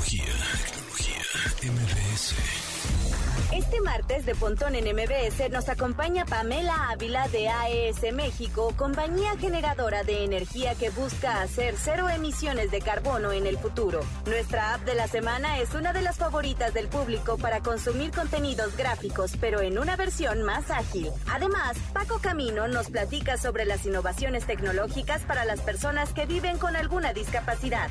Tecnología, tecnología, MBS. Este martes de Pontón en MBS nos acompaña Pamela Ávila de AES México, compañía generadora de energía que busca hacer cero emisiones de carbono en el futuro. Nuestra app de la semana es una de las favoritas del público para consumir contenidos gráficos, pero en una versión más ágil. Además, Paco Camino nos platica sobre las innovaciones tecnológicas para las personas que viven con alguna discapacidad.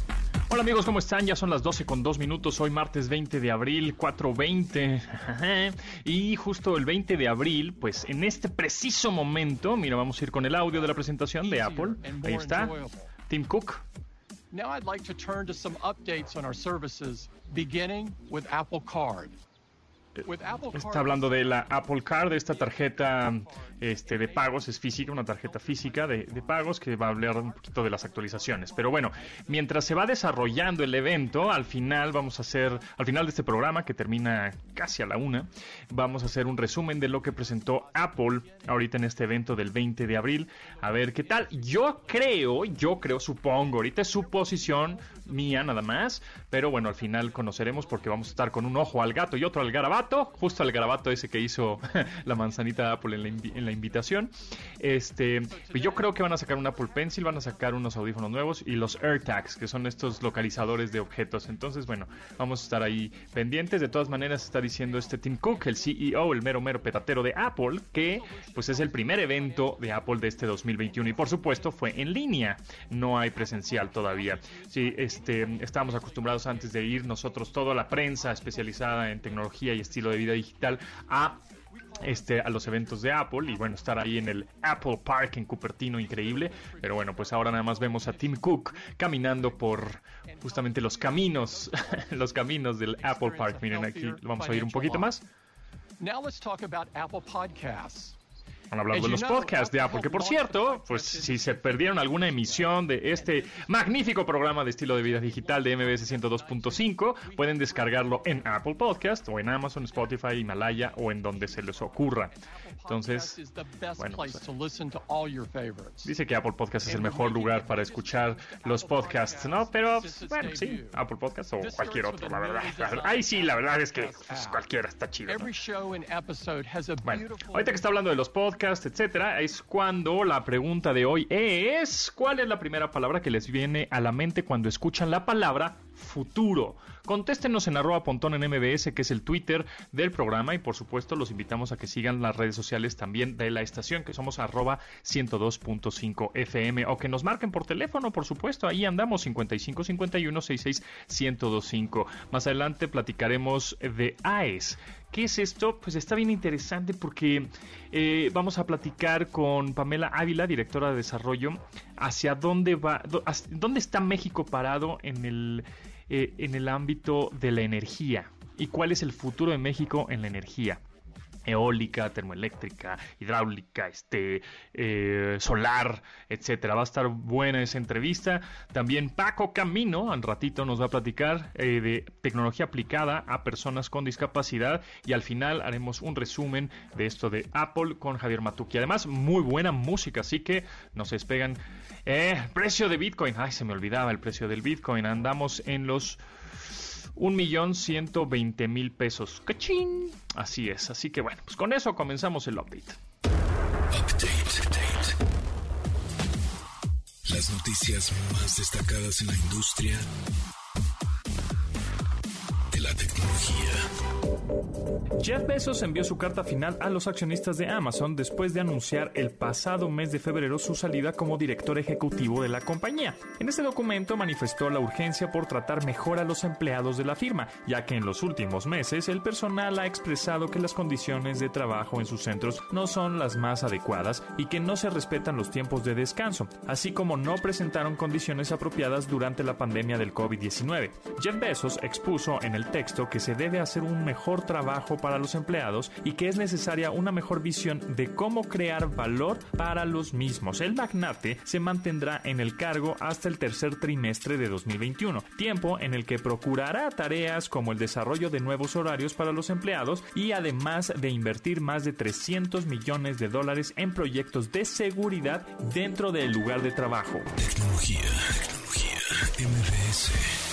Hola amigos, ¿cómo están? Ya son las 12 con 2 minutos, hoy martes 20 de abril, 4.20. y justo el 20 de abril, pues en este preciso momento, mira, vamos a ir con el audio de la presentación de Apple. Ahí está, Tim Cook. Now I'd like to turn to some updates on our services, beginning with Apple Card. Está hablando de la Apple Card, de esta tarjeta este, de pagos, es física, una tarjeta física de, de pagos que va a hablar un poquito de las actualizaciones. Pero bueno, mientras se va desarrollando el evento, al final vamos a hacer, al final de este programa que termina casi a la una, vamos a hacer un resumen de lo que presentó Apple ahorita en este evento del 20 de abril. A ver qué tal. Yo creo, yo creo, supongo, ahorita es suposición mía nada más, pero bueno, al final conoceremos porque vamos a estar con un ojo al gato y otro al garabato, justo al garabato ese que hizo la manzanita Apple en la, invitación. Este, yo creo que van a sacar un Apple Pencil, van a sacar unos audífonos nuevos y los AirTags, que son estos localizadores de objetos. Entonces, bueno, vamos a estar ahí pendientes. De todas maneras, está diciendo este Tim Cook, el CEO, el mero mero petatero de Apple, que pues es el primer evento de Apple de este 2021 y por supuesto fue en línea, no hay presencial todavía. Sí, este, estábamos acostumbrados antes de ir nosotros, toda la prensa especializada en tecnología y estilo de vida digital, a este, a los eventos de Apple y bueno, estar ahí en el Apple Park en Cupertino, increíble. Pero bueno, pues ahora nada más vemos a Tim Cook caminando por justamente los caminos, los caminos del Apple Park. Miren aquí, vamos a oír un poquito más. Now let's talk Apple Podcasts. Van hablando de los podcasts de Apple, que por cierto, pues si se perdieron alguna emisión de este magnífico programa de estilo de vida digital de MBS 102.5, pueden descargarlo en Apple Podcast o en Amazon, Spotify, Himalaya o en donde se les ocurra. Entonces, bueno, pues, dice que Apple Podcast es el mejor lugar para escuchar los podcasts, ¿no? Pero bueno, sí, Apple Podcast o cualquier otro, la verdad. Ahí sí, la verdad es que pues, cualquiera está chido. ¿no? Every show and episode has a Bueno, ahorita que está hablando de los podcasts, etcétera, es cuando la pregunta de hoy es: ¿Cuál es la primera palabra que les viene a la mente cuando escuchan la palabra futuro? Contéstenos en arroba pontón en MBS, que es el Twitter del programa, y por supuesto los invitamos a que sigan las redes sociales también de la estación, que somos arroba 102.5 FM, o que nos marquen por teléfono, por supuesto, ahí andamos 55 51 66 1025. Más adelante platicaremos de AES. ¿Qué es esto? Pues está bien interesante porque eh, vamos a platicar con Pamela Ávila, directora de desarrollo, hacia dónde va, dónde está México parado en el, eh, en el ámbito de la energía y cuál es el futuro de México en la energía eólica, termoeléctrica, hidráulica, este, eh, solar, etcétera. Va a estar buena esa entrevista. También Paco Camino, al ratito nos va a platicar eh, de tecnología aplicada a personas con discapacidad y al final haremos un resumen de esto de Apple con Javier Matuki. Además, muy buena música, así que no se despegan. Eh, precio de Bitcoin, ay, se me olvidaba el precio del Bitcoin. Andamos en los un millón ciento veinte mil pesos. ¡Cachín! Así es. Así que bueno, pues con eso comenzamos el. Update. Update. Las noticias más destacadas en la industria Jeff Bezos envió su carta final a los accionistas de Amazon después de anunciar el pasado mes de febrero su salida como director ejecutivo de la compañía. En este documento manifestó la urgencia por tratar mejor a los empleados de la firma, ya que en los últimos meses el personal ha expresado que las condiciones de trabajo en sus centros no son las más adecuadas y que no se respetan los tiempos de descanso, así como no presentaron condiciones apropiadas durante la pandemia del COVID-19. Jeff Bezos expuso en el texto que se debe hacer un mejor trabajo para los empleados y que es necesaria una mejor visión de cómo crear valor para los mismos. El magnate se mantendrá en el cargo hasta el tercer trimestre de 2021, tiempo en el que procurará tareas como el desarrollo de nuevos horarios para los empleados y además de invertir más de 300 millones de dólares en proyectos de seguridad dentro del lugar de trabajo. Tecnología, tecnología,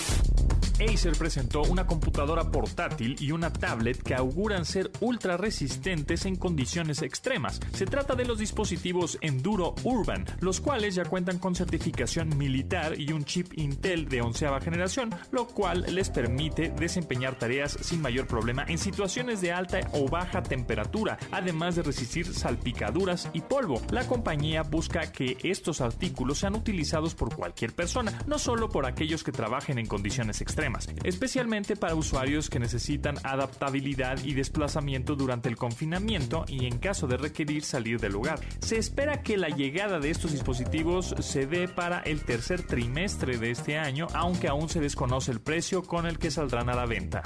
Acer presentó una computadora portátil y una tablet que auguran ser ultra resistentes en condiciones extremas. Se trata de los dispositivos Enduro Urban, los cuales ya cuentan con certificación militar y un chip Intel de onceava generación, lo cual les permite desempeñar tareas sin mayor problema en situaciones de alta o baja temperatura, además de resistir salpicaduras y polvo. La compañía busca que estos artículos sean utilizados por cualquier persona, no solo por aquellos que trabajen en condiciones extremas especialmente para usuarios que necesitan adaptabilidad y desplazamiento durante el confinamiento y en caso de requerir salir del lugar. Se espera que la llegada de estos dispositivos se dé para el tercer trimestre de este año, aunque aún se desconoce el precio con el que saldrán a la venta.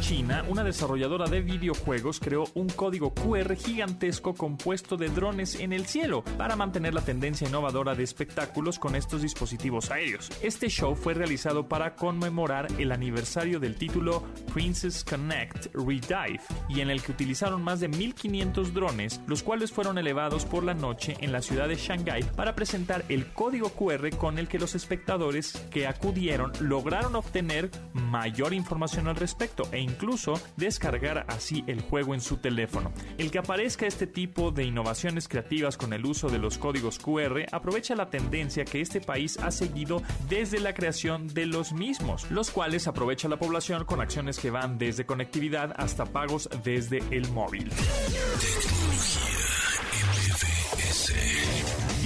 China, una desarrolladora de videojuegos creó un código QR gigantesco compuesto de drones en el cielo para mantener la tendencia innovadora de espectáculos con estos dispositivos aéreos. Este show fue realizado para conmemorar el aniversario del título Princess Connect Redive y en el que utilizaron más de 1500 drones, los cuales fueron elevados por la noche en la ciudad de Shanghai para presentar el código QR con el que los espectadores que acudieron lograron obtener mayor información al respecto e incluso descargar así el juego en su teléfono. El que aparezca este tipo de innovaciones creativas con el uso de los códigos QR aprovecha la tendencia que este país ha seguido desde la creación de los mismos, los cuales aprovecha la población con acciones que van desde conectividad hasta pagos desde el móvil.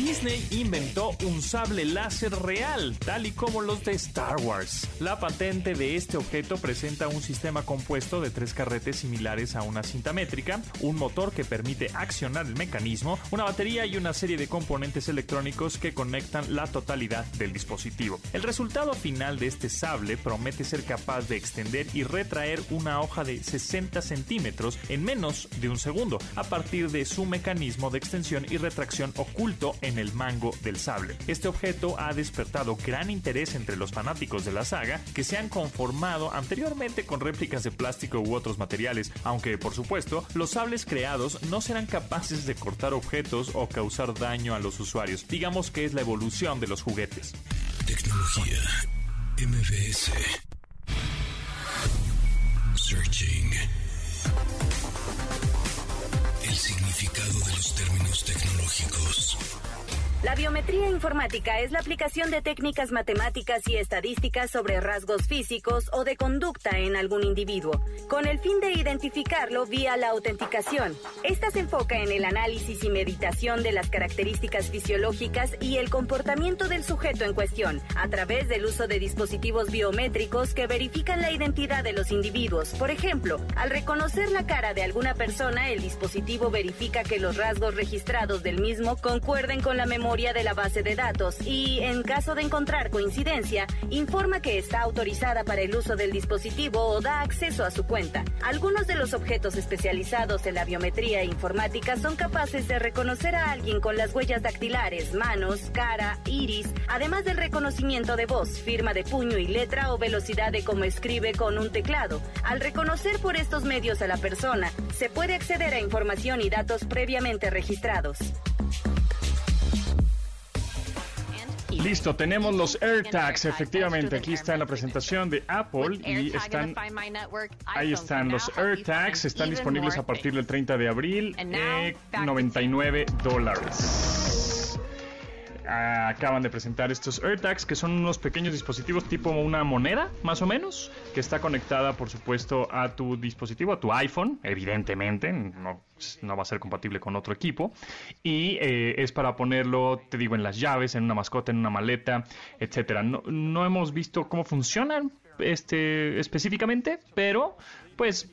Disney inventó un sable láser real, tal y como los de Star Wars. La patente de este objeto presenta un sistema compuesto de tres carretes similares a una cinta métrica, un motor que permite accionar el mecanismo, una batería y una serie de componentes electrónicos que conectan la totalidad del dispositivo. El resultado final de este sable promete ser capaz de extender y retraer una hoja de 60 centímetros en menos de un segundo, a partir de su mecanismo de extensión y retracción oculto en el mango del sable. Este objeto ha despertado gran interés entre los fanáticos de la saga que se han conformado anteriormente con réplicas de plástico u otros materiales, aunque por supuesto los sables creados no serán capaces de cortar objetos o causar daño a los usuarios. Digamos que es la evolución de los juguetes. Tecnología MVS Searching El significado de los términos tecnológicos la biometría informática es la aplicación de técnicas matemáticas y estadísticas sobre rasgos físicos o de conducta en algún individuo, con el fin de identificarlo vía la autenticación. Esta se enfoca en el análisis y meditación de las características fisiológicas y el comportamiento del sujeto en cuestión, a través del uso de dispositivos biométricos que verifican la identidad de los individuos. Por ejemplo, al reconocer la cara de alguna persona, el dispositivo verifica que los rasgos registrados del mismo concuerden con la memoria de la base de datos y, en caso de encontrar coincidencia, informa que está autorizada para el uso del dispositivo o da acceso a su cuenta. Algunos de los objetos especializados en la biometría informática son capaces de reconocer a alguien con las huellas dactilares, manos, cara, iris, además del reconocimiento de voz, firma de puño y letra o velocidad de cómo escribe con un teclado. Al reconocer por estos medios a la persona, se puede acceder a información y datos previamente registrados. Listo, tenemos los AirTags, efectivamente, aquí está la presentación de Apple y están, ahí están los AirTags, están disponibles a partir del 30 de abril, eh, 99 dólares. Acaban de presentar estos AirTags, que son unos pequeños dispositivos tipo una moneda, más o menos, que está conectada, por supuesto, a tu dispositivo, a tu iPhone, evidentemente, no no va a ser compatible con otro equipo. Y eh, es para ponerlo, te digo, en las llaves, en una mascota, en una maleta, etcétera. No, no hemos visto cómo funcionan este específicamente, pero pues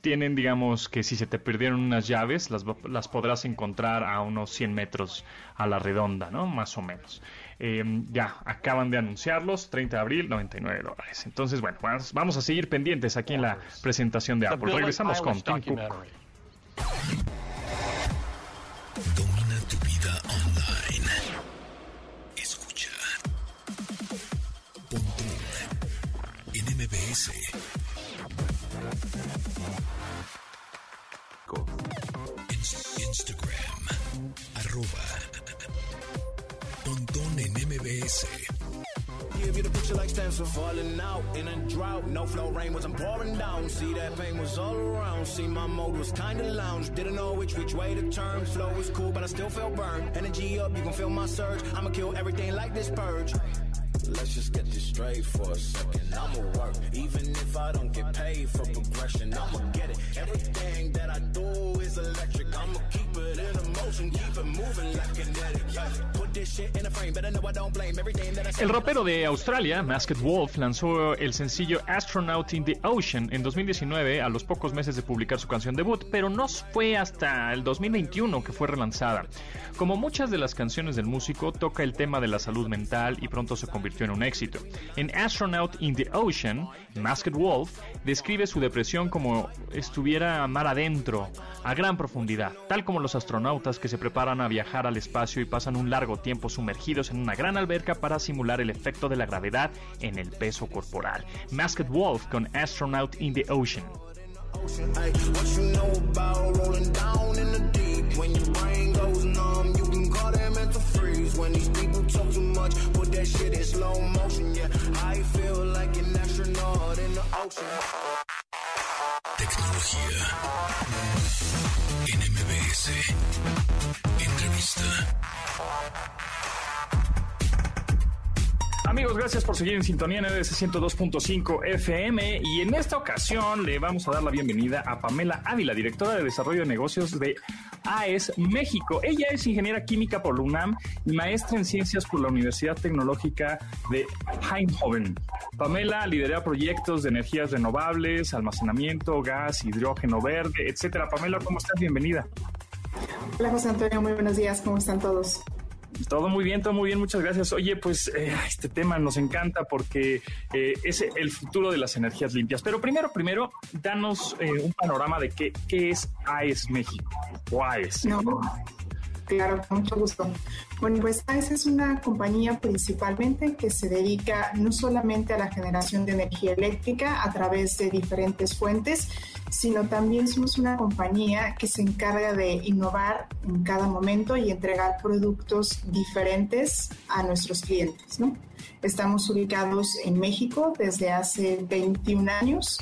tienen, digamos, que si se te perdieron unas llaves, las, las podrás encontrar a unos 100 metros a la redonda, ¿no? Más o menos. Eh, ya, acaban de anunciarlos, 30 de abril, 99 dólares. Entonces, bueno, vamos, a seguir pendientes aquí en la presentación de Apple. Regresamos con Tim Cook. Domina tu vida online. Escucha. Pontón en MBS. Instagram. Arroba. Pontón en MBS. Give you the picture like stems were falling out in a drought. No flow, rain wasn't pouring down. See that pain was all around. See my mode was kinda lounge. Didn't know which which way to turn. Flow was cool, but I still felt burned. Energy up, you can feel my surge. I'ma kill everything like this purge. El rapero de Australia, Masked Wolf, lanzó el sencillo Astronaut in the Ocean en 2019, a los pocos meses de publicar su canción debut, pero no fue hasta el 2021 que fue relanzada. Como muchas de las canciones del músico, toca el tema de la salud mental y pronto se convirtió en un éxito. En Astronaut in the Ocean, Masked Wolf describe su depresión como estuviera mar adentro, a gran profundidad, tal como los astronautas que se preparan a viajar al espacio y pasan un largo tiempo sumergidos en una gran alberca para simular el efecto de la gravedad en el peso corporal. Masked Wolf con Astronaut in the Ocean. That shit in slow motion, yeah. I feel like an astronaut in the ocean. Tecnología. En MBS. Entrevista. Amigos, gracias por seguir en sintonía en 102.5 FM y en esta ocasión le vamos a dar la bienvenida a Pamela Ávila, directora de Desarrollo de Negocios de AES México. Ella es ingeniera química por la UNAM y maestra en ciencias por la Universidad Tecnológica de Eindhoven. Pamela lidera proyectos de energías renovables, almacenamiento, gas, hidrógeno verde, etcétera. Pamela, ¿cómo estás? Bienvenida. Hola José Antonio, muy buenos días, ¿cómo están todos? Todo muy bien, todo muy bien, muchas gracias. Oye, pues eh, este tema nos encanta porque eh, es el futuro de las energías limpias. Pero primero, primero, danos eh, un panorama de qué, qué es AES México o AES. No, claro, con mucho gusto. Bueno, pues AES es una compañía principalmente que se dedica no solamente a la generación de energía eléctrica a través de diferentes fuentes, sino también somos una compañía que se encarga de innovar en cada momento y entregar productos diferentes a nuestros clientes. ¿no? Estamos ubicados en México desde hace 21 años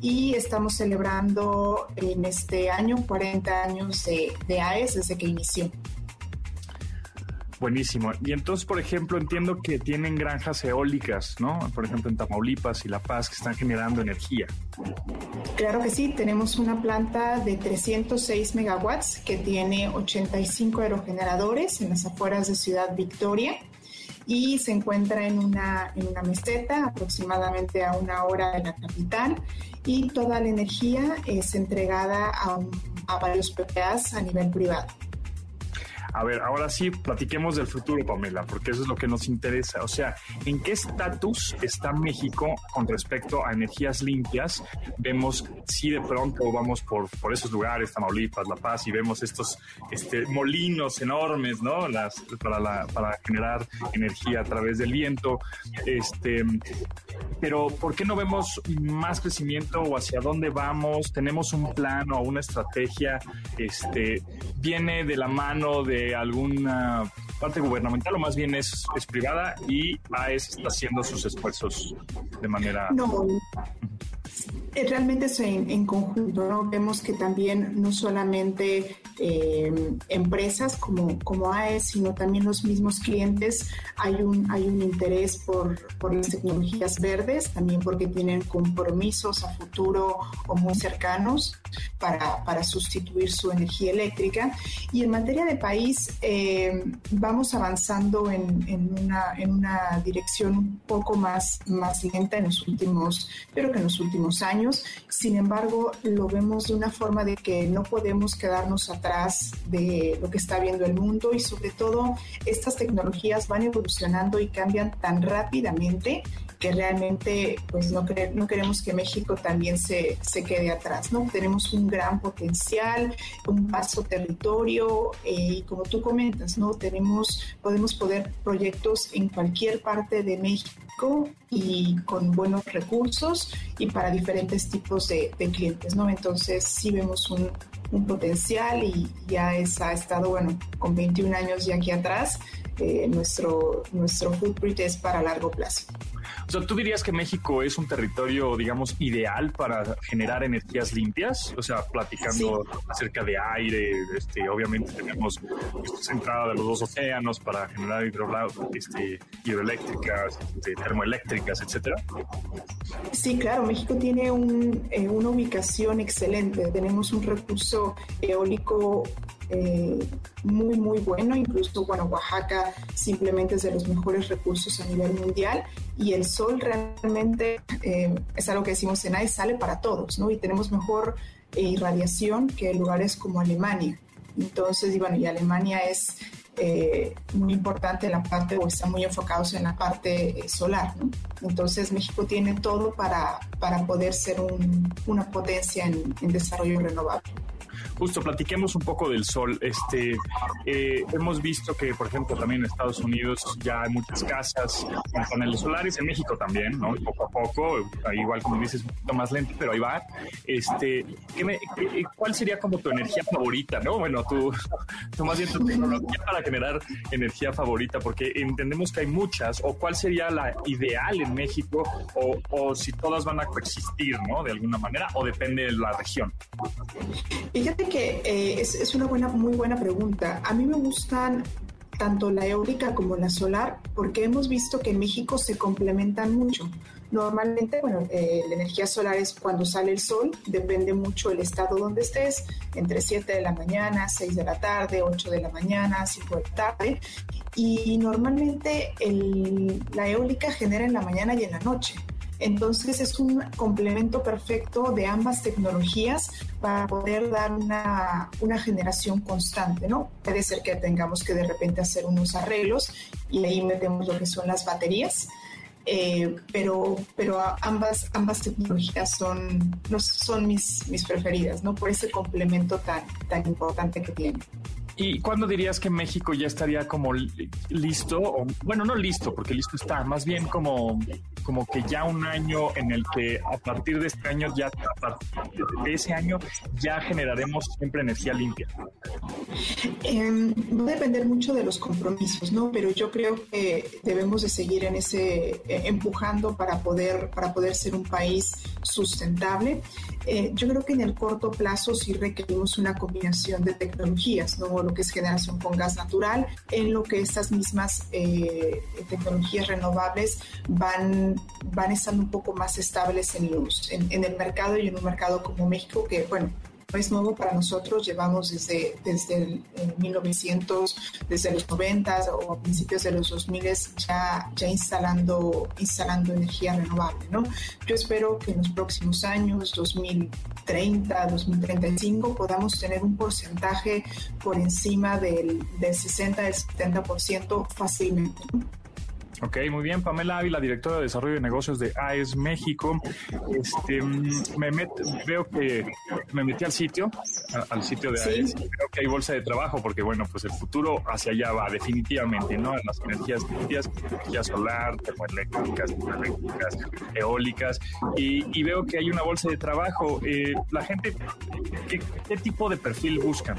y estamos celebrando en este año 40 años de, de AES desde que inició. Buenísimo. Y entonces, por ejemplo, entiendo que tienen granjas eólicas, ¿no? Por ejemplo, en Tamaulipas y La Paz, que están generando energía. Claro que sí. Tenemos una planta de 306 megawatts que tiene 85 aerogeneradores en las afueras de Ciudad Victoria y se encuentra en una, en una meseta aproximadamente a una hora de la capital y toda la energía es entregada a, a varios PPAs a nivel privado. A ver, ahora sí, platiquemos del futuro, Pamela, porque eso es lo que nos interesa. O sea, ¿en qué estatus está México con respecto a energías limpias? Vemos si de pronto vamos por, por esos lugares, Tamaulipas, La Paz, y vemos estos este, molinos enormes, ¿no? Las, para, la, para generar energía a través del viento. Este, pero, ¿por qué no vemos más crecimiento o hacia dónde vamos? ¿Tenemos un plan o una estrategia? Este, ¿Viene de la mano de alguna parte gubernamental o más bien es, es privada y AES está haciendo sus esfuerzos de manera... No, realmente es en, en, conjunto, ¿no? Vemos que también no solamente eh, empresas como, como AES, sino también los mismos clientes. Hay un, hay un interés por, por las tecnologías verdes, también porque tienen compromisos a futuro o muy cercanos para, para sustituir su energía eléctrica. Y en materia de país, eh, vamos avanzando en, en, una, en una dirección un poco más, más lenta en los últimos, creo que en los últimos años. Sin embargo, lo vemos de una forma de que no podemos quedarnos atrás de lo que está viendo el mundo y sobre todo estas tecnologías van evolucionando y cambian tan rápidamente que realmente pues no, no queremos que México también se, se, quede atrás, ¿no? Tenemos un gran potencial, un vasto territorio eh, y como tú comentas, ¿no? Tenemos, podemos poder proyectos en cualquier parte de México y con buenos recursos y para diferentes tipos de, de clientes, ¿no? Entonces sí vemos un, un potencial y ya es, ha estado, bueno, con 21 años ya aquí atrás, eh, nuestro, nuestro footprint es para largo plazo. O sea, ¿tú dirías que México es un territorio, digamos, ideal para generar energías limpias? O sea, platicando acerca de aire, este, obviamente tenemos entrada de los dos océanos para generar este, hidroeléctricas, este, termoeléctricas, etcétera. Sí, claro, México tiene un, eh, una ubicación excelente. Tenemos un recurso eólico eh, muy, muy bueno. Incluso, bueno, Oaxaca simplemente es de los mejores recursos a nivel mundial y el sol realmente eh, es algo que decimos en AIS, e, sale para todos, ¿no? Y tenemos mejor eh, irradiación que lugares como Alemania. Entonces, y bueno, y Alemania es muy importante en la parte, o está muy enfocados en la parte solar, ¿no? Entonces, México tiene todo para, para poder ser una potencia en desarrollo renovable justo platiquemos un poco del sol. Este, eh, hemos visto que, por ejemplo, también en Estados Unidos ya hay muchas casas con paneles solares, en México también, ¿no? Poco a poco, igual como dices, un poquito más lento, pero ahí va. Este, ¿Cuál sería como tu energía favorita, no? Bueno, tú, más bien tu tecnología para generar energía favorita, porque entendemos que hay muchas, o cuál sería la ideal en México, o, o si todas van a coexistir, ¿no? De alguna manera, o depende de la región. Eh, es, es, una buena, muy buena pregunta. A mí me gustan tanto la eólica como la solar porque hemos visto que en México se complementan mucho. Normalmente, bueno, eh, la energía solar es cuando sale el sol, depende mucho el estado donde estés, entre 7 de la mañana, 6 de la tarde, 8 de la mañana, 5 de la tarde. Y normalmente el, la eólica genera en la mañana y en la noche. Entonces es un complemento perfecto de ambas tecnologías para poder dar una, generación constante, ¿no? Puede ser que tengamos que de repente hacer unos arreglos y ahí metemos lo que son las baterías. Eh, pero, pero ambas, ambas tecnologías son, son mis, mis preferidas, ¿no? Por ese complemento tan, tan importante que tienen. ¿Y cuándo dirías que México ya estaría como listo? O, bueno, no listo, porque listo está, más bien como, como que ya un año en el que a partir de este año, ya a partir de ese año, ya generaremos siempre energía limpia. Em, va a depender mucho de los compromisos, ¿no? Pero yo creo que debemos de seguir en ese, eh, empujando para poder, para poder ser un país sustentable. Eh, yo creo que en el corto plazo sí requerimos una combinación de tecnologías, ¿no? Que es generación con gas natural, en lo que estas mismas eh, tecnologías renovables van, van estando un poco más estables en, en el mercado y en un mercado como México que, bueno, es nuevo para nosotros, llevamos desde, desde el, 1900, desde los 90 o a principios de los 2000 ya, ya instalando, instalando energía renovable, ¿no? Yo espero que en los próximos años, 2030, 2035, podamos tener un porcentaje por encima del, del 60, del 70% fácilmente, Ok, muy bien. Pamela Ávila, directora de Desarrollo de Negocios de AES México. Este, me veo que me metí al sitio, al sitio de AES, creo que hay bolsa de trabajo, porque bueno, pues el futuro hacia allá va definitivamente, ¿no? En las energías limpias, energía solar, termoeléctricas, eléctricas, eólicas, y, veo que hay una bolsa de trabajo. Eh, la gente, ¿qué, tipo de perfil buscan?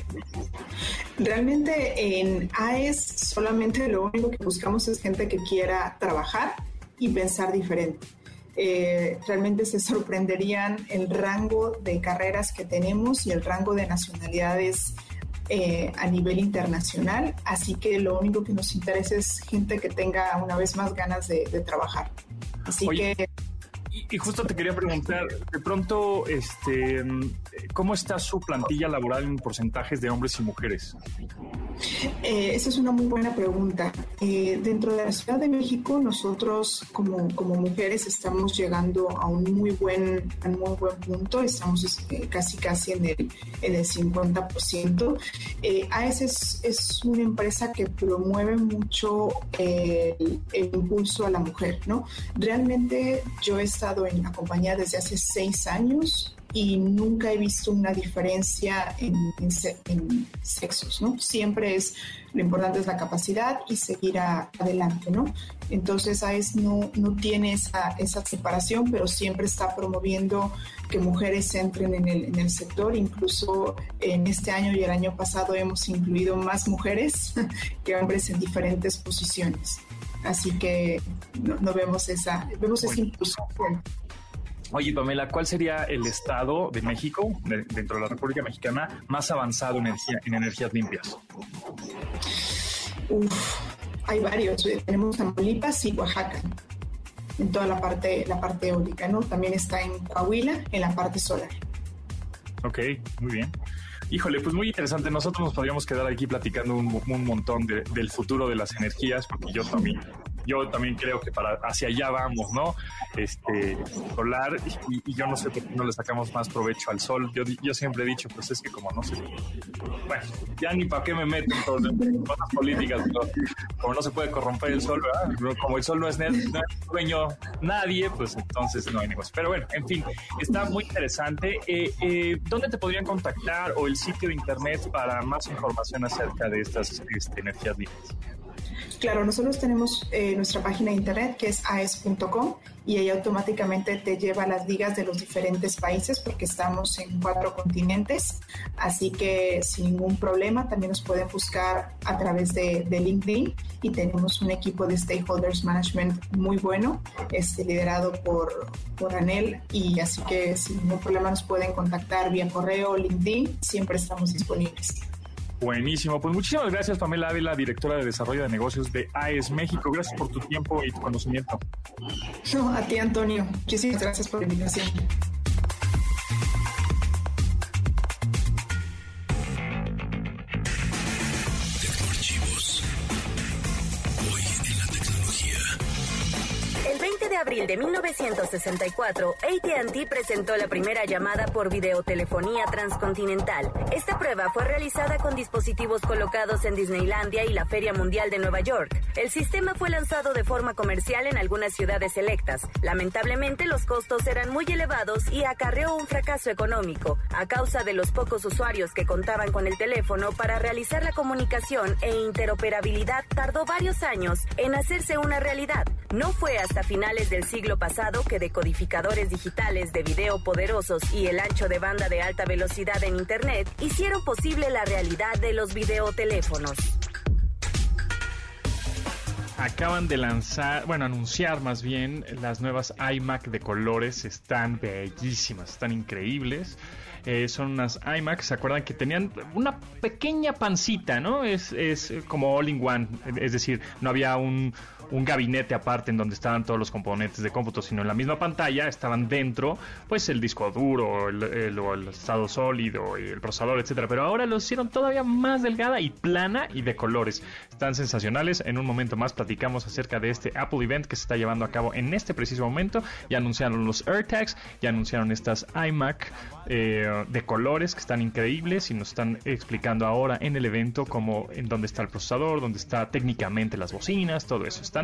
Realmente en AES solamente lo único que buscamos es gente que quiera trabajar y pensar diferente. Eh, realmente se sorprenderían el rango de carreras que tenemos y el rango de nacionalidades eh, a nivel internacional, así que lo único que nos interesa es gente que tenga una vez más ganas de, trabajar. Así que y justo te quería preguntar, de pronto, este, ¿cómo está su plantilla laboral en porcentajes de hombres y mujeres? Eh, esa es una muy buena pregunta. Eh, dentro de la Ciudad de México, nosotros como, como mujeres estamos llegando a un muy buen, a un muy buen punto, estamos este, casi casi en el, en el 50%. Eh, AES es, es, una empresa que promueve mucho el, el, impulso a la mujer, ¿no? Realmente yo he estado en la desde hace seis años y nunca he visto una diferencia en, sexos, ¿no? Siempre es, lo importante es la capacidad y seguir adelante, ¿no? Entonces AES no, no tiene esa, esa separación, pero siempre está promoviendo que mujeres entren en el, en el sector. Incluso en este año y el año pasado hemos incluido más mujeres que hombres en diferentes posiciones. Así que no, vemos esa, vemos ese impulso. Oye, Pamela, ¿cuál sería el estado de México, dentro de la República Mexicana, más avanzado en, energía, en energías limpias? Uf, hay varios. Tenemos Tamaulipas y Oaxaca, en toda la parte, la parte eólica, ¿no? También está en Coahuila, en la parte solar. Ok, muy bien. Híjole, pues muy interesante. Nosotros nos podríamos quedar aquí platicando un, un montón del futuro de las energías, porque yo también yo también creo que para hacia allá vamos, ¿no? Este, solar, y, yo no sé por qué no le sacamos más provecho al sol. Yo, yo siempre he dicho, pues es que como no sé, bueno, ya ni para qué me meto en cosas políticas, como no se puede corromper el sol. Como el sol no es, no es dueño nadie, pues entonces no hay negocio. Pero bueno, en fin, está muy interesante. Eh, eh, ¿Dónde te podrían contactar o el sitio de internet para más información acerca de estas este, energías limpias? Claro, nosotros tenemos eh, nuestra página de internet que es aes.com y ahí automáticamente te lleva las ligas de los diferentes países porque estamos en cuatro continentes, así que sin ningún problema también nos pueden buscar a través de, LinkedIn y tenemos un equipo de stakeholders management muy bueno, este, liderado por, por Anel y así que sin ningún problema nos pueden contactar vía correo, LinkedIn, siempre estamos disponibles. Buenísimo. Pues muchísimas gracias, Pamela Ávila, directora de Desarrollo de Negocios de AES México. Gracias por tu tiempo y tu conocimiento. No, a ti, Antonio. Muchísimas gracias por la invitación. Abril de 1964, ATT presentó la primera llamada por videotelefonía transcontinental. Esta prueba fue realizada con dispositivos colocados en Disneylandia y la Feria Mundial de Nueva York. El sistema fue lanzado de forma comercial en algunas ciudades selectas. Lamentablemente, los costos eran muy elevados y acarreó un fracaso económico, a causa de los pocos usuarios que contaban con el teléfono para realizar la comunicación e interoperabilidad tardó varios años en hacerse una realidad. No fue hasta finales del siglo pasado que decodificadores digitales de video poderosos y el ancho de banda de alta velocidad en Internet hicieron posible la realidad de los videoteléfonos acaban de lanzar, bueno, anunciar más bien las nuevas iMac de colores. Están bellísimas, están increíbles. Eh, son unas iMac, ¿se acuerdan que tenían una pequeña pancita, ¿no? Es, es como all in one, es decir, no había un, un gabinete aparte en donde estaban todos los componentes de cómputo, sino en la misma pantalla estaban dentro, pues el disco duro, el, estado sólido, el procesador, etcétera. Pero ahora lo hicieron todavía más delgada y plana y de colores. Están sensacionales. En un momento más platicamos acerca de este Apple Event que se está llevando a cabo en este preciso momento. Ya anunciaron los AirTags, ya anunciaron estas iMac eh, de colores que están increíbles y nos están explicando ahora en el evento cómo en dónde está el procesador, dónde está técnicamente las bocinas, todo eso. Está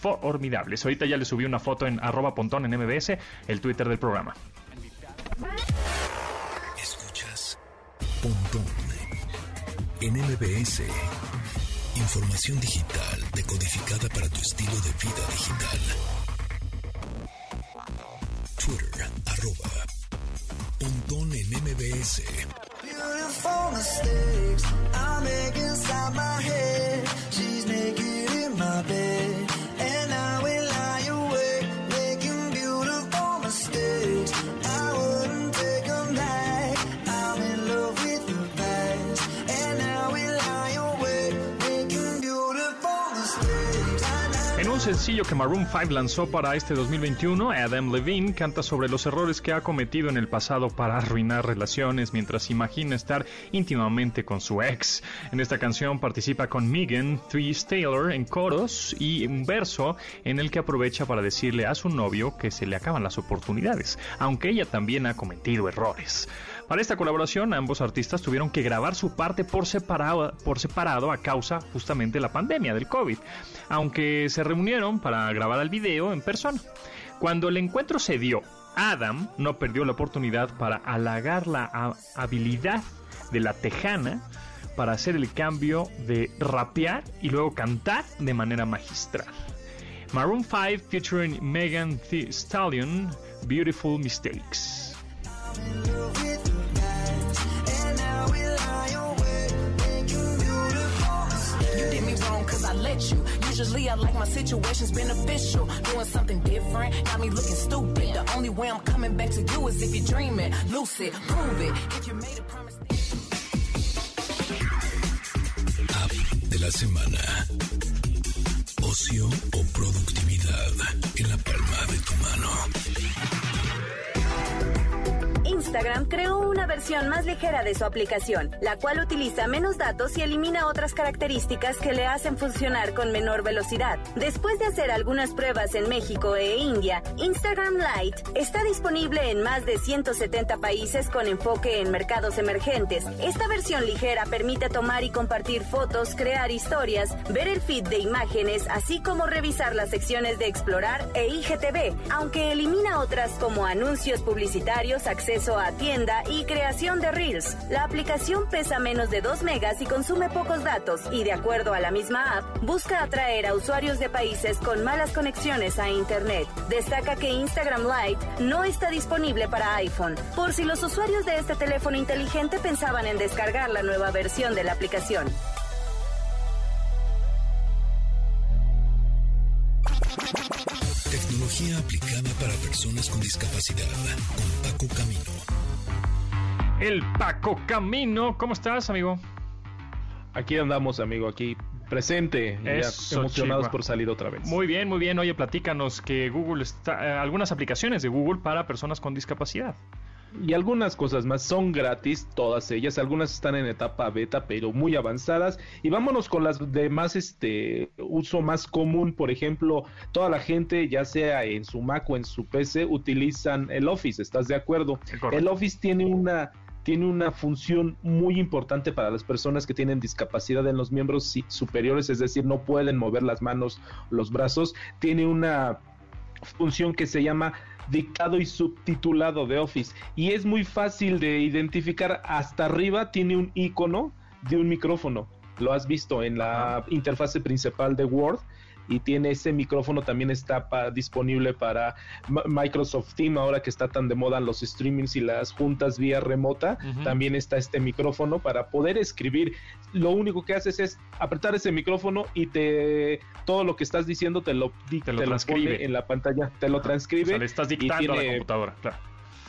formidables. Ahorita ya le subí una foto en arroba pontón en MBS, el Twitter del programa. Escuchas Pontón en MBS. Información digital decodificada para tu estilo de vida digital. Twitter, arroba Pontón en MBS. Beautiful mistakes I make inside my head. Sencillo que Maroon 5 lanzó para este 2021, Adam Levine canta sobre los errores que ha cometido en el pasado para arruinar relaciones mientras imagina estar íntimamente con su ex. En esta canción participa con Megan Thee Taylor en coros y un verso en el que aprovecha para decirle a su novio que se le acaban las oportunidades, aunque ella también ha cometido errores. Para esta colaboración, ambos artistas tuvieron que grabar su parte por separado, por separado a causa justamente de la pandemia del COVID, aunque se reunieron para grabar el video en persona. Cuando el encuentro se dio, Adam no perdió la oportunidad para halagar la habilidad de la tejana para hacer el cambio de rapear y luego cantar de manera magistral. Maroon 5 featuring Megan Thee Stallion, Beautiful Mistakes. Usually I like my situations beneficial. Doing something different, got me looking stupid. The only way I'm coming back to you is if you're dreaming. Lucid, prove it. If you made a promise. De la semana. Ocio o productividad en la palma de tu mano. Instagram creó una versión más ligera de su aplicación, la cual utiliza menos datos y elimina otras características que le hacen funcionar con menor velocidad. Después de hacer algunas pruebas en México e India, Instagram Lite está disponible en más de 170 países con enfoque en mercados emergentes. Esta versión ligera permite tomar y compartir fotos, crear historias, ver el feed de imágenes, así como revisar las secciones de explorar e IGTV, aunque elimina otras como anuncios publicitarios, acceso a tienda y creación de Reels. La aplicación pesa menos de 2 megas y consume pocos datos y de acuerdo a la misma app, busca atraer a usuarios de países con malas conexiones a Internet. Destaca que Instagram Lite no está disponible para iPhone, por si los usuarios de este teléfono inteligente pensaban en descargar la nueva versión de la aplicación. Tecnología aplicada para personas con discapacidad con Paco Camino. El Paco Camino. ¿Cómo estás, amigo? Aquí andamos, amigo, aquí presente, y emocionados por salir otra vez. Muy bien, muy bien. Oye, platícanos que Google está, eh, algunas aplicaciones de Google para personas con discapacidad. Y algunas cosas más son gratis, todas ellas. Algunas están en etapa beta, pero muy avanzadas. Y vámonos con las de más este uso más común. Por ejemplo, toda la gente, ya sea en su Mac o en su PC, utilizan el Office. ¿Estás de acuerdo? El Office tiene una tiene una función muy importante para las personas que tienen discapacidad en los miembros superiores, es decir, no pueden mover las manos, los brazos. Tiene una función que se llama dictado y subtitulado de Office y es muy fácil de identificar. Hasta arriba tiene un icono de un micrófono. Lo has visto en la interfase principal de Word y tiene ese micrófono también está disponible para Microsoft Team ahora que está tan de moda los streamings y las juntas vía remota también está este micrófono para poder escribir. Lo único que haces es apretar ese micrófono y te todo lo que estás diciendo te lo, te lo, transcribe. en la pantalla te lo transcribe le estás dictando a la computadora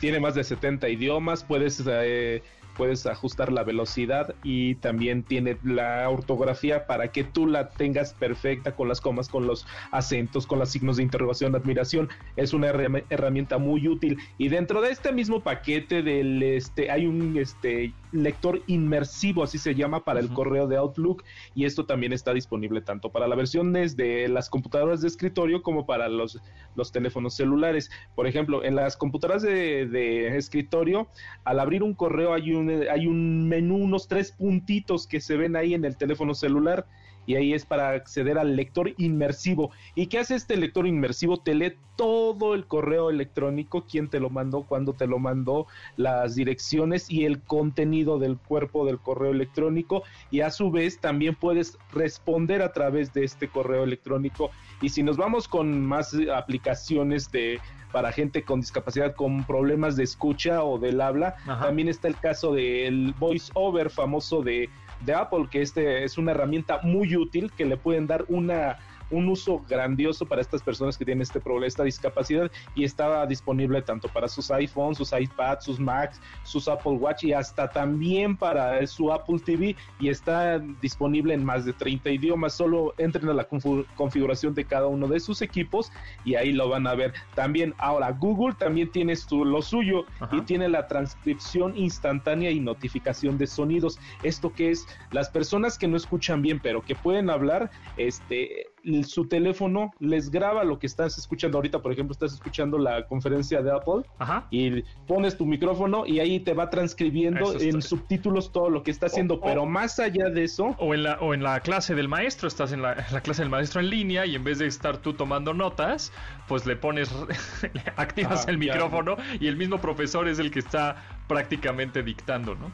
tiene más de 70 idiomas puedes eh, puedes ajustar la velocidad y también tiene la ortografía para que tú la tengas perfecta con las comas, con los acentos, con los signos de interrogación, admiración. Es una herramienta muy útil y dentro de este mismo paquete del este hay un este lector inmersivo, así se llama para el correo de Outlook y esto también está disponible tanto para las versiones de las computadoras de escritorio como para los, los teléfonos celulares. Por ejemplo, en las computadoras de, de escritorio, al abrir un correo hay un hay un menú, unos tres puntitos que se ven ahí en el teléfono celular y ahí es para acceder al lector inmersivo. ¿Y qué hace este lector inmersivo? Te lee todo el correo electrónico, quién te lo mandó, cuándo te lo mandó, las direcciones y el contenido del cuerpo del correo electrónico y a su vez también puedes responder a través de este correo electrónico. Y si nos vamos con más aplicaciones de para gente con discapacidad con problemas de escucha o del habla. También está el caso del voice over famoso de, de Apple, que este es una herramienta muy útil que le pueden dar una un uso grandioso para estas personas que tienen este problema, esta discapacidad y está disponible tanto para sus iPhones, sus iPads, sus Macs, sus Apple Watch y hasta también para su Apple TV y está disponible en más de 30 idiomas. Solo entren a la configuración de cada uno de sus equipos y ahí lo van a ver. También ahora Google también tiene lo suyo y tiene la transcripción instantánea y notificación de sonidos. Esto que es las personas que no escuchan bien pero que pueden hablar, este su teléfono les graba lo que estás escuchando ahorita, por ejemplo, estás escuchando la conferencia de Apple y pones tu micrófono y ahí te va transcribiendo en subtítulos todo lo que está haciendo, pero más allá de eso... O en, la, o en la clase del maestro, estás en la, clase del maestro en línea y en vez de estar tú tomando notas, pues le pones, activas el micrófono y el mismo profesor es el que está prácticamente dictando, ¿no?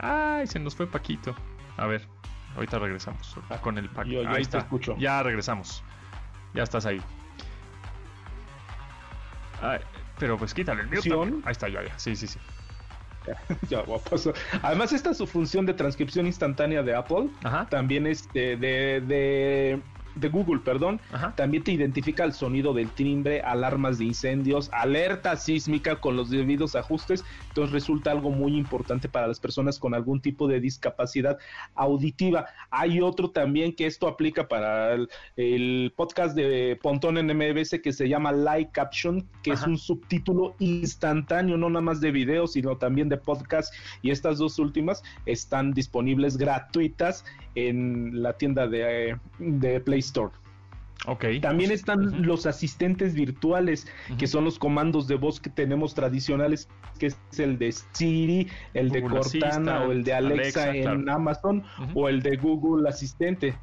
Ay, se nos fue Paquito. A ver. Ahorita regresamos con el pack. ahí está. Escucho. Ya regresamos. Ya estás ahí. pero pues quítale el mute. Ahí está, ya, ya. Sí, sí, sí. ya, Además, esta es su función de transcripción instantánea de Apple. También es de, de de Google, perdón, también te identifica el sonido del timbre, alarmas de incendios, alerta sísmica con los debidos ajustes. Entonces resulta algo muy importante para las personas con algún tipo de discapacidad auditiva. Hay otro también que esto aplica para el, podcast de Pontón en MBS que se llama Live Caption, que es un subtítulo instantáneo, no nada más de video, sino también de podcast. Y estas dos últimas están disponibles gratuitas en la tienda de, de Play Store. Okay. También están los asistentes virtuales, que son los comandos de voz que tenemos tradicionales, que es el de Siri, el de Cortana o el de Alexa, en Amazon o el de Google Asistente.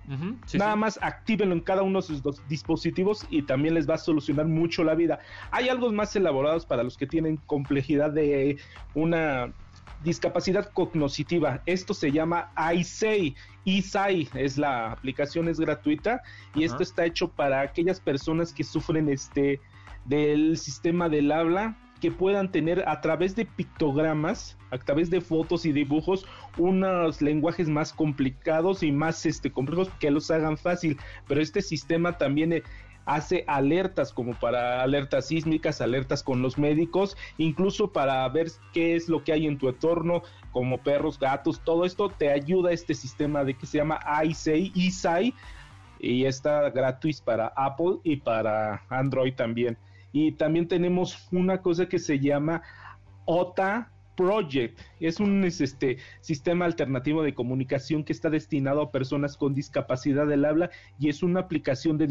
Nada más actívenlo en cada uno de sus dispositivos y también les va a solucionar mucho la vida. Hay algo más elaborados para los que tienen complejidad de una discapacidad cognitiva. Esto se llama iSay. iSay es la aplicación, es gratuita y esto está hecho para aquellas personas que sufren este del sistema del habla que puedan tener a través de pictogramas, a través de fotos y dibujos, unos lenguajes más complicados y más este, complejos que los hagan fácil. Pero este sistema también eh, hace alertas como para alertas sísmicas, alertas con los médicos, incluso para ver qué es lo que hay en tu entorno, como perros, gatos, todo esto te ayuda este sistema de que se llama iSay y está gratuito para Apple y para Android también. Y también tenemos una cosa que se llama OTA Project. Es un este, sistema alternativo de comunicación que está destinado a personas con discapacidad del habla y es una aplicación de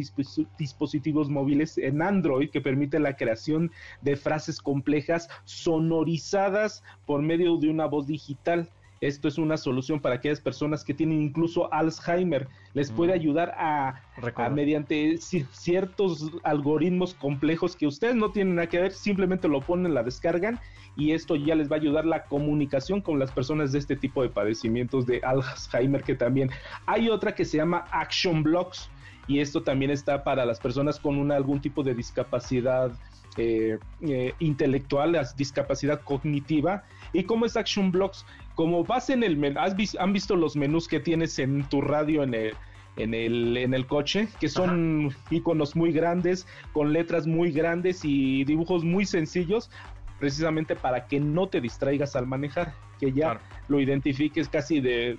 dispositivos móviles en Android que permite la creación de frases complejas sonorizadas por medio de una voz digital. Esto es una solución para aquellas personas que tienen incluso Alzheimer. Les puede mm. ayudar a, mediante ciertos algoritmos complejos que ustedes no tienen nada que ver, simplemente lo ponen, la descargan y esto ya les va a ayudar la comunicación con las personas de este tipo de padecimientos de Alzheimer que también. Hay otra que se llama Action Blocks y esto también está para las personas con algún tipo de discapacidad eh, eh, intelectual, discapacidad cognitiva. ¿Y cómo es Action Blocks? Como vas en el menú, ¿han visto los menús que tienes en tu radio en el, en el, en el coche, que son iconos muy grandes, con letras muy grandes y dibujos muy sencillos, precisamente para que no te distraigas al manejar, que ya lo identifiques casi de,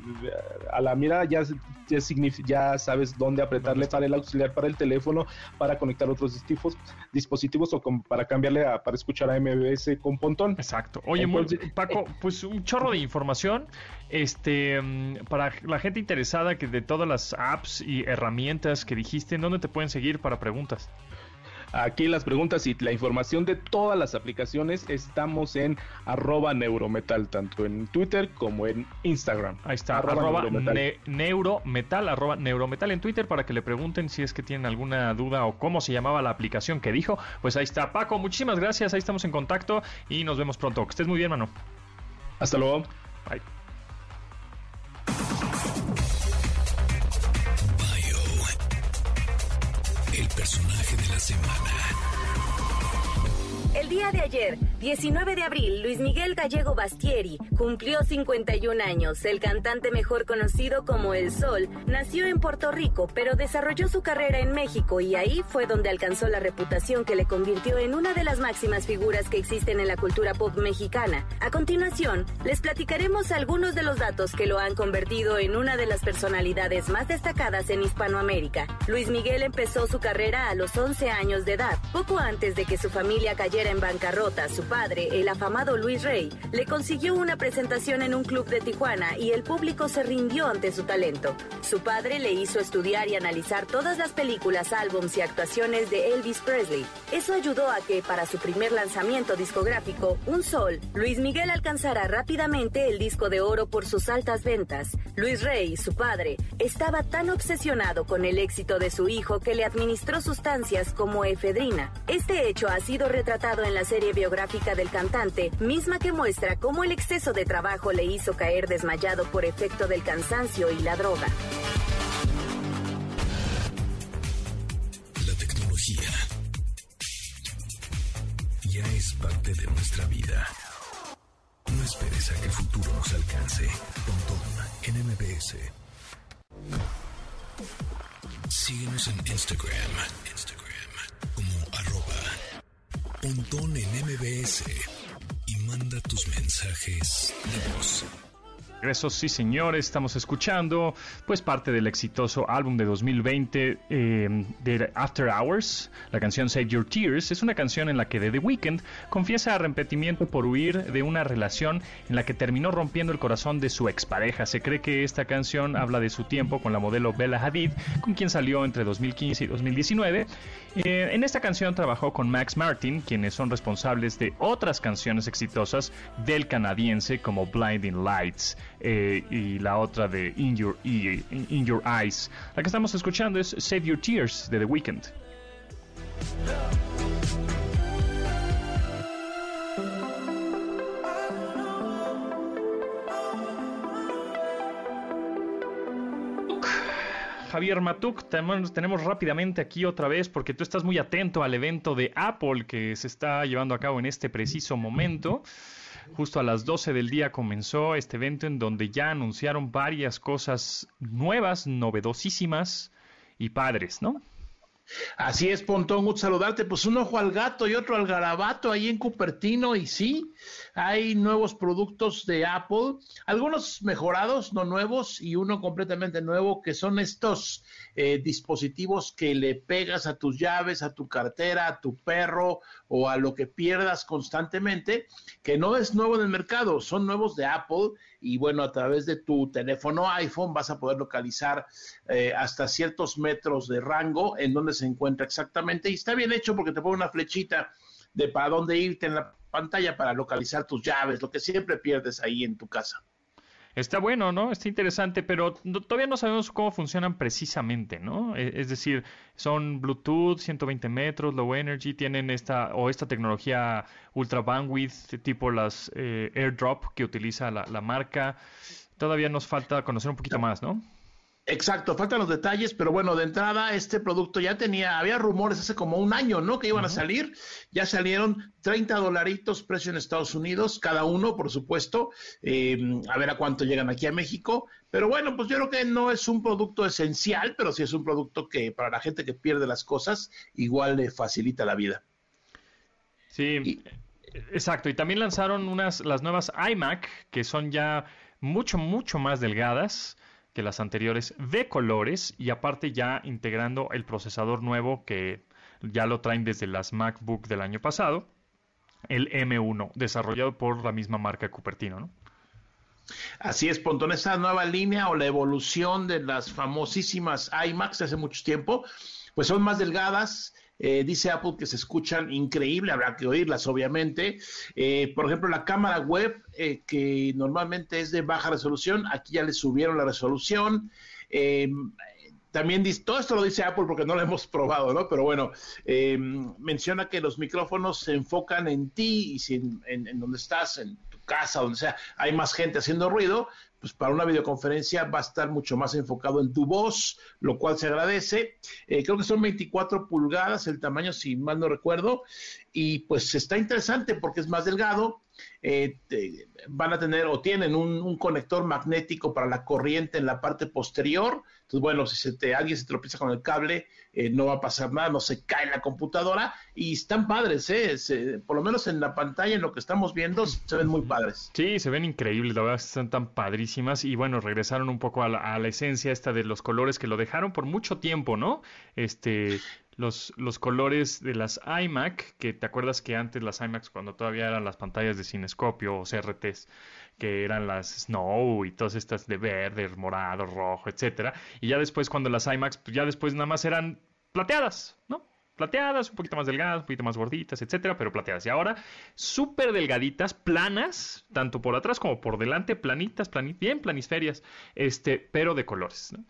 a la mirada, ya, ya, ya sabes dónde apretarle para el auxiliar para el teléfono, para conectar otros dispositivos, dispositivos o para cambiarle para escuchar a MBS con Pontón. Exacto. Oye, Paco, eh, pues un chorro de información este mm, para la gente interesada que de todas las apps y herramientas que dijiste, ¿en dónde te pueden seguir para preguntas? Aquí las preguntas y la información de todas las aplicaciones estamos en arroba neurometal, tanto en Twitter como en Instagram. Ahí está, arroba, neurometal. arroba neurometal en Twitter para que le pregunten si es que tienen alguna duda o cómo se llamaba la aplicación que dijo. Pues ahí está, Paco, muchísimas gracias, ahí estamos en contacto y nos vemos pronto. Que estés muy bien, mano. Hasta luego. Bye. El día de ayer, 19 de abril, Luis Miguel Gallego Bastieri cumplió 51 años. El cantante mejor conocido como El Sol nació en Puerto Rico, pero desarrolló su carrera en México y ahí fue donde alcanzó la reputación que le convirtió en una de las máximas figuras que existen en la cultura pop mexicana. A continuación, les platicaremos algunos de los datos que lo han convertido en una de las personalidades más destacadas en Hispanoamérica. Luis Miguel empezó su carrera a los 11 años de edad, poco antes de que su familia cayera en bancarrota. Padre, el afamado Luis Rey, le consiguió una presentación en un club de Tijuana y el público se rindió ante su talento. Su padre le hizo estudiar y analizar todas las películas, álbums y actuaciones de Elvis Presley. Eso ayudó a que, para su primer lanzamiento discográfico, Un Sol, Luis Miguel alcanzara rápidamente el disco de oro por sus altas ventas. Luis Rey, su padre, estaba tan obsesionado con el éxito de su hijo que le administró sustancias como efedrina. Este hecho ha sido retratado en la serie biográfica del cantante, misma que muestra cómo el exceso de trabajo le hizo caer desmayado por efecto del cansancio y la droga. La tecnología ya es parte de nuestra vida. No esperes a que el futuro nos alcance. Pontón en MBS. Síguenos en Instagram. Pontón en MBS y manda tus mensajes de voz. Eso sí, señores, estamos escuchando pues parte del exitoso álbum de 2020 eh, de After Hours, la canción Save Your Tears. Es una canción en la que The Weeknd confiesa arrepentimiento por huir de una relación en la que terminó rompiendo el corazón de su expareja. Se cree que esta canción habla de su tiempo con la modelo Bella Hadid, con quien salió entre 2015 y 2019. Eh, en esta canción trabajó con Max Martin, quienes son responsables de otras canciones exitosas del canadiense como Blinding Lights. Eh, y la otra de In Your, In Your Eyes. La que estamos escuchando es Save Your Tears de The Weeknd. Javier Matuk, tenemos, rápidamente aquí otra vez porque tú estás muy atento al evento de Apple que se está llevando a cabo en este preciso momento. Justo a las 12 del día comenzó este evento en donde ya anunciaron varias cosas nuevas, novedosísimas y padres, ¿no? Así es, Pontón, saludarte. Pues un ojo al gato y otro al garabato ahí en Cupertino. Y sí, hay nuevos productos de Apple, algunos mejorados, no nuevos, y uno completamente nuevo, que son estos eh, dispositivos que le pegas a tus llaves, a tu cartera, a tu perro o a lo que pierdas constantemente, que no es nuevo en el mercado, son nuevos de Apple y bueno, a través de tu teléfono iPhone vas a poder localizar eh, hasta ciertos metros de rango en donde se encuentra exactamente y está bien hecho porque te pone una flechita de para dónde irte en la pantalla para localizar tus llaves, lo que siempre pierdes ahí en tu casa. Está bueno, ¿no? Está interesante, pero todavía no sabemos cómo funcionan precisamente, ¿no? E, es decir, son Bluetooth, 120 metros, low energy, tienen esta o esta tecnología ultra bandwidth tipo las eh, AirDrop que utiliza la, la marca. Todavía nos falta conocer un poquito más, ¿no? Exacto, faltan los detalles, pero bueno, de entrada este producto ya tenía, había rumores hace como un año, ¿no? Que iban a salir, ya salieron 30 dolaritos precio en Estados Unidos, cada uno, por supuesto, em, a ver a cuánto llegan aquí a México, pero bueno, pues yo creo que no es un producto esencial, pero sí es un producto que para la gente que pierde las cosas, igual le facilita la vida. Sí, exacto, y también lanzaron unas, las nuevas iMac, que son ya mucho, mucho más delgadas que las anteriores de colores y aparte ya integrando el procesador nuevo que ya lo traen desde las MacBook del año pasado, el M1, desarrollado por la misma marca Cupertino, ¿no? Así es, Pontón, esa nueva línea o la evolución de las famosísimas iMacs de hace mucho tiempo, pues son más delgadas, eh, dice Apple que se escuchan increíble, habrá que oírlas obviamente. Eh, por ejemplo, la cámara web, eh, que normalmente es de baja resolución, aquí ya le subieron la resolución. también dice, todo esto lo dice Apple porque no lo hemos probado, ¿no? Pero bueno, menciona que los micrófonos se enfocan en ti y si en, en donde estás, en casa, donde sea, hay más gente haciendo ruido, pues para una videoconferencia va a estar mucho más enfocado en tu voz, lo cual se agradece. Eh, creo que son 24 pulgadas el tamaño, si mal no recuerdo, y pues está interesante porque es más delgado. Eh, van a tener o tienen un, conector magnético para la corriente en la parte posterior. Entonces, bueno, si se te, alguien se tropieza con el cable, eh, no va a pasar nada, no se cae la computadora. Y están padres, ¿eh? por lo menos en la pantalla, en lo que estamos viendo, se ven muy padres. Sí, se ven increíbles, la verdad, están tan padrísimas. Y bueno, regresaron un poco a la, a la esencia esta de los colores que lo dejaron por mucho tiempo, ¿no? Este los, los colores de las iMac, que te acuerdas que antes las iMacs, cuando todavía eran las pantallas de cinescopio o CRTs, que eran las Snow y todas estas de verde, morado, rojo, etcétera, y ya después cuando las iMacs, pues ya después nada más eran plateadas, ¿no? Plateadas, un poquito más delgadas, un poquito más gorditas, etcétera, pero plateadas. Y ahora, súper delgaditas, planas, tanto por atrás como por delante, planitas, bien planisferias, este, pero de colores, ¿no?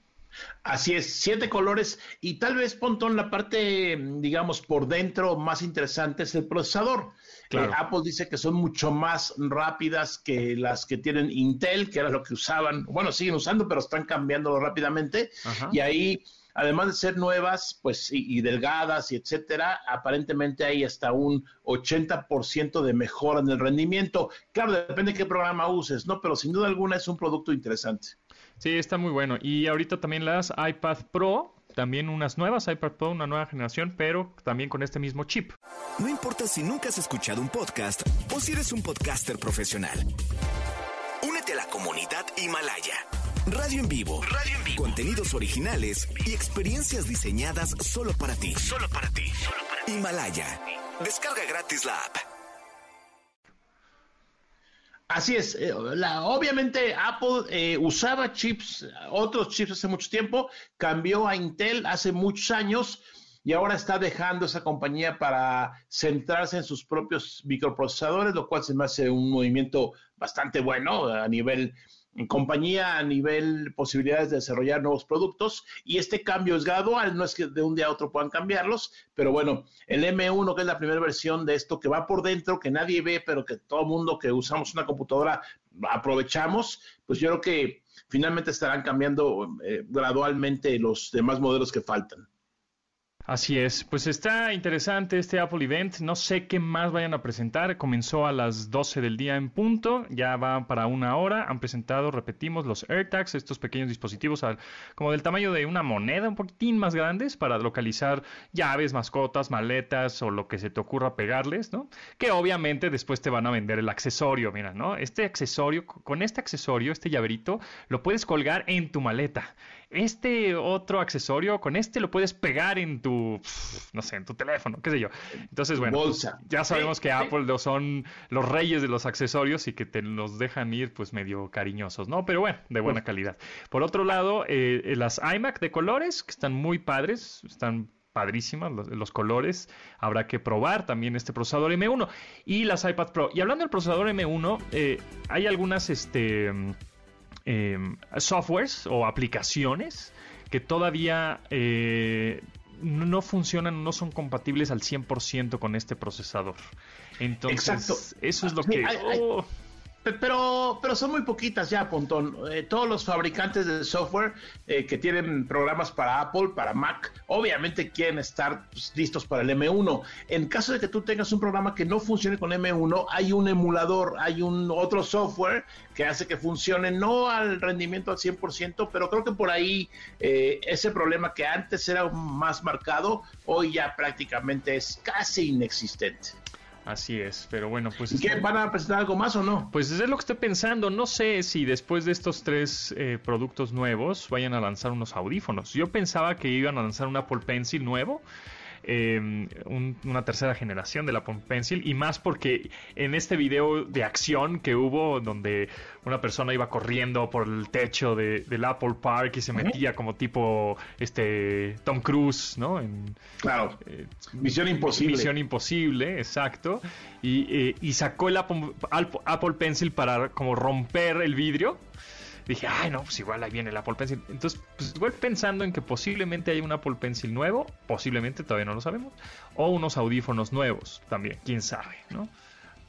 Así es, siete colores y tal vez Pontón la parte, digamos, por dentro más interesante es el procesador. Eh, Apple dice que son mucho más rápidas que las que tienen Intel, que era lo que usaban, bueno, siguen usando, pero están cambiándolo rápidamente. Y ahí, además de ser nuevas, pues, y, delgadas y etcétera, aparentemente hay hasta un 80% de mejora en el rendimiento. Claro, depende de qué programa uses, ¿no? Pero sin duda alguna es un producto interesante. Sí, está muy bueno. Y ahorita también las iPad Pro, también unas nuevas iPad Pro, una nueva generación, pero también con este mismo chip. No importa si nunca has escuchado un podcast o si eres un podcaster profesional. Únete a la comunidad Himalaya. Radio en vivo. Radio en vivo. Contenidos originales y experiencias diseñadas solo para ti. Solo para ti. Solo para ti. Himalaya. Descarga gratis la app. Así es, eh, obviamente Apple eh, usaba chips, otros chips hace mucho tiempo, cambió a Intel hace muchos años y ahora está dejando esa compañía para centrarse en sus propios microprocesadores, lo cual se me hace un movimiento bastante bueno a nivel en compañía a nivel posibilidades de desarrollar nuevos productos y este cambio es gradual, no es que de un día a otro puedan cambiarlos, pero bueno, el M1 que es la primera versión de esto que va por dentro, que nadie ve, pero que todo mundo que usamos una computadora aprovechamos, pues yo creo que finalmente estarán cambiando eh, gradualmente los demás modelos que faltan. Así es, pues está interesante este Apple Event, no sé qué más vayan a presentar, comenzó a las 12 del día en punto, ya va para una hora, han presentado, repetimos, los AirTags, estos pequeños dispositivos como del tamaño de una moneda, un poquitín más grandes para localizar llaves, mascotas, maletas o lo que se te ocurra pegarles, ¿no? Que obviamente después te van a vender el accesorio, mira, ¿no? Este accesorio, con este accesorio, este llaverito, lo puedes colgar en tu maleta este otro accesorio, con este lo puedes pegar en tu, no sé, en tu teléfono, qué sé yo. Entonces, bueno, ya sabemos que Apple son los reyes de los accesorios y que te los dejan ir pues medio cariñosos, ¿no? Pero bueno, de buena calidad. Por otro lado, eh, las iMac de colores, que están muy padres, están padrísimas los, colores. Habrá que probar también este procesador M1 y las iPad Pro. Y hablando del procesador M1, eh, hay algunas, este Em, softwares o aplicaciones que todavía eh, no funcionan, no son compatibles al 100% con este procesador. Entonces, eso es lo que... Oh. Pero, pero son muy poquitas ya, Pontón. Eh, todos los fabricantes de software eh, que tienen programas para Apple, para Mac, obviamente quieren estar pues, listos para el M1. En caso de que tú tengas un programa que no funcione con M1, hay un emulador, hay un otro software que hace que funcione, no al rendimiento al 100%, pero creo que por ahí eh, ese problema que antes era más marcado, hoy ya prácticamente es casi inexistente. Así es, pero bueno, pues... ¿Y qué? ¿Van a presentar algo más o no? Pues es lo que estoy pensando. No sé si después de estos tres eh, productos nuevos vayan a lanzar unos audífonos. Yo pensaba que iban a lanzar un Apple Pencil nuevo Em, una tercera generación de la Apple Pencil y más porque en este video de acción que hubo donde una persona iba corriendo por el techo de, del Apple Park y se metía como tipo este Tom Cruise, ¿no? En, claro. Eh, misión imposible. Misión imposible, exacto. Y, eh, y sacó el Apple, Apple Pencil para como romper el vidrio dije, ay, no, pues igual ahí viene el Apple Pencil. Entonces, pues voy pensando en que posiblemente hay un Apple Pencil nuevo, posiblemente todavía no lo sabemos, o unos audífonos nuevos también, quién sabe, ¿no?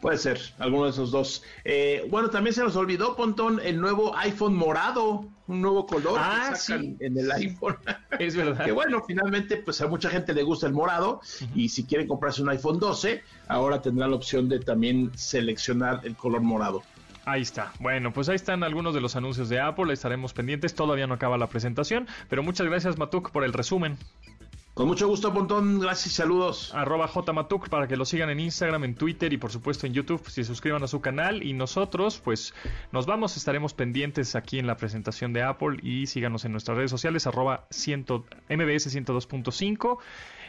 Puede ser, alguno de esos dos. Eh, bueno, también se nos olvidó, Pontón, el nuevo iPhone morado, un nuevo color ah, que sacan en el iPhone. Es verdad. que bueno, finalmente, pues a mucha gente le gusta el morado y si quieren comprarse un iPhone 12, ahora tendrán la opción de también seleccionar el color morado. Ahí está. Bueno, pues ahí están algunos de los anuncios de Apple. Estaremos pendientes. Todavía no acaba la presentación. Pero muchas gracias, Matuk, por el resumen. Con mucho gusto, Pontón. Gracias y saludos. Arroba JMatuk para que lo sigan en Instagram, en Twitter y por supuesto en YouTube. Si se suscriban a su canal. Y nosotros, pues nos vamos. Estaremos pendientes aquí en la presentación de Apple. Y síganos en nuestras redes sociales. Arroba MBS 102.5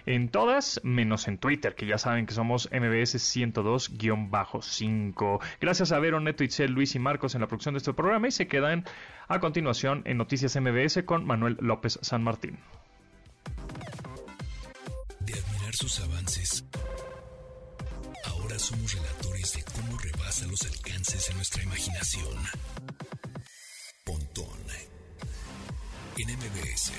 en todas, menos en Twitter, que ya saben que somos MBS 102-5. Gracias a Vero, Neto, Itzel, Luis y Marcos en la producción de este programa y se quedan a continuación en Noticias MBS con Manuel López San Martín. De admirar sus avances, ahora somos relatores de cómo rebasa los alcances de nuestra imaginación. Pontón en MBS